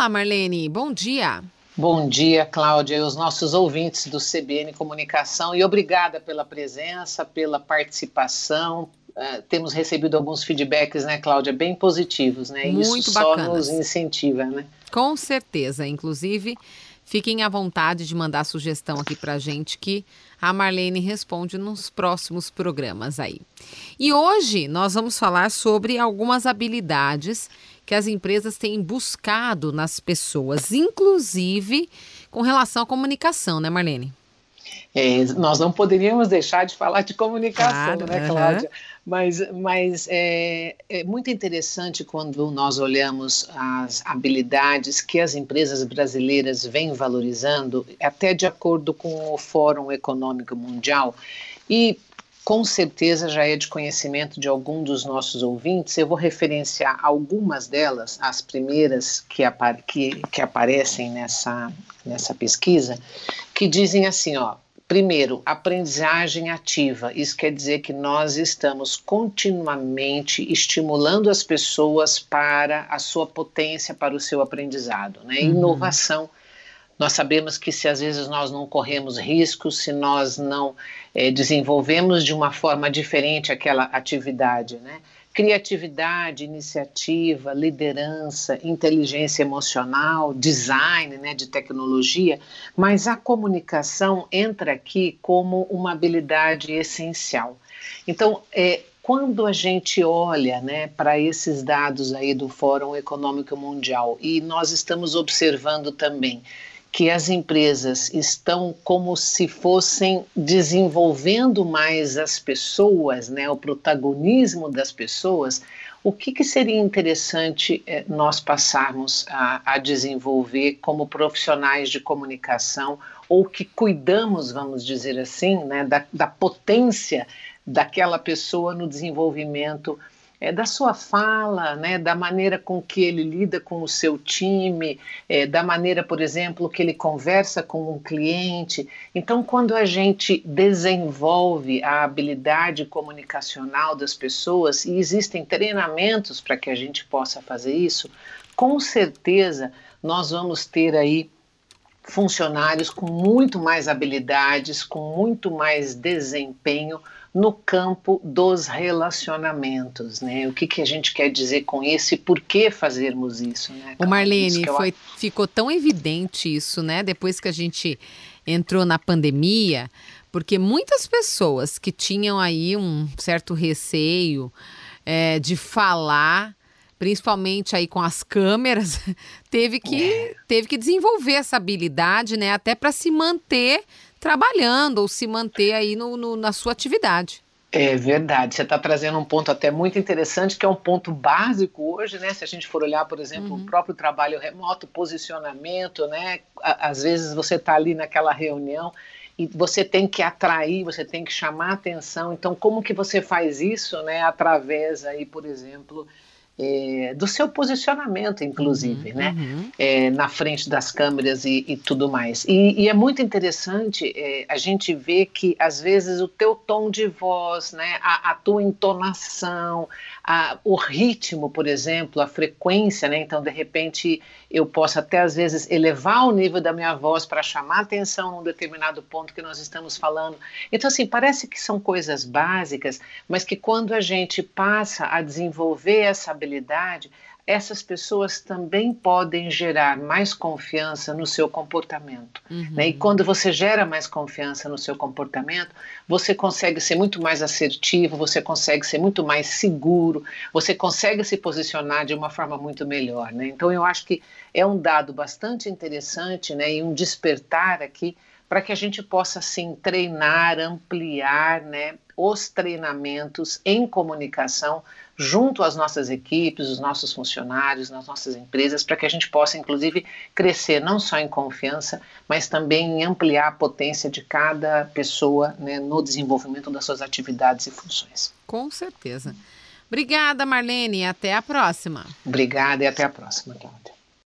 Olá, Marlene, bom dia. Bom dia, Cláudia, e os nossos ouvintes do CBN Comunicação. E obrigada pela presença, pela participação. Uh, temos recebido alguns feedbacks, né, Cláudia, bem positivos, né? Muito Isso bacanas. só nos incentiva, né? Com certeza. Inclusive, fiquem à vontade de mandar sugestão aqui pra gente que a Marlene responde nos próximos programas aí. E hoje nós vamos falar sobre algumas habilidades que as empresas têm buscado nas pessoas, inclusive com relação à comunicação, né, Marlene? É, nós não poderíamos deixar de falar de comunicação, Claro, né. Cláudia? Mas, mas é, é muito interessante quando nós olhamos as habilidades que as empresas brasileiras vêm valorizando, até de acordo com o Fórum Econômico Mundial. E com certeza já é de conhecimento de algum dos nossos ouvintes. Eu vou referenciar algumas delas, as primeiras que, apa que, que aparecem nessa, nessa pesquisa, que dizem assim, ó. Primeiro, aprendizagem ativa. Isso quer dizer que nós estamos continuamente estimulando as pessoas para a sua potência, para o seu aprendizado. Né? Uhum. Nós sabemos que se às vezes nós não corremos riscos, se nós não eh, desenvolvemos de uma forma diferente aquela atividade, né? Criatividade, iniciativa, liderança, inteligência emocional, design, né, de tecnologia, mas a comunicação entra aqui como uma habilidade essencial. Então, é, quando a gente olha né, para esses dados aí do Fórum Econômico Mundial e nós estamos observando também que as empresas estão como se fossem desenvolvendo mais as pessoas, né, o protagonismo das pessoas, o que, que seria interessante eh, nós passarmos a, a desenvolver como profissionais de comunicação ou que cuidamos, vamos dizer assim, né, da, da potência daquela pessoa no desenvolvimento é, da sua fala, né, da maneira com que ele lida com o seu time, é, da maneira, por exemplo, que ele conversa com um cliente. Então, quando a gente desenvolve a habilidade comunicacional das pessoas, e existem treinamentos para que a gente possa fazer isso, com certeza nós vamos ter aí funcionários com muito mais habilidades, com muito mais desempenho no campo dos relacionamentos, né? O que, que a gente quer dizer com isso e por que fazermos isso, né? O Marlene, eu foi, ficou tão evidente isso, né? Depois que a gente entrou na pandemia, porque muitas pessoas que tinham aí um certo receio é, de falar, principalmente aí com as câmeras, teve que, teve que desenvolver essa habilidade, né? Até para se manter trabalhando ou se manter aí no, no- na sua atividade. É verdade, você está trazendo um ponto até muito interessante, que é um ponto básico hoje, né? Se a gente for olhar, por exemplo, Uhum. o próprio trabalho remoto, posicionamento, né? Às vezes você está ali naquela reunião e você tem que atrair, você tem que chamar atenção. Então, como que você faz isso, né? Através aí, por exemplo, eh, do seu posicionamento, inclusive, né? Uhum. é, na frente das câmeras e, e tudo mais. E, e é muito interessante é, a gente ver que, às vezes, o teu tom de voz, né, a, a tua entonação, a- o ritmo, por exemplo, a frequência, né, então, de repente, eu posso até, às vezes, elevar o nível da minha voz para chamar atenção num determinado ponto que nós estamos falando. Então, assim, parece que são coisas básicas, mas que quando a gente passa a desenvolver essa habilidade, essas pessoas também podem gerar mais confiança no seu comportamento. Uhum. Né? E quando você gera mais confiança no seu comportamento, você consegue ser muito mais assertivo, você consegue ser muito mais seguro, você consegue se posicionar de uma forma muito melhor. Né? Então, eu acho que é um dado bastante interessante né? e um despertar aqui para que a gente possa assim treinar, ampliar, né, os treinamentos em comunicação junto às nossas equipes, os nossos funcionários, nas nossas empresas, para que a gente possa inclusive crescer não só em confiança, mas também em ampliar a potência de cada pessoa né, no desenvolvimento das suas atividades e funções. Com certeza. Obrigada, Marlene. Até a próxima. Obrigada e até a próxima, Cláudia.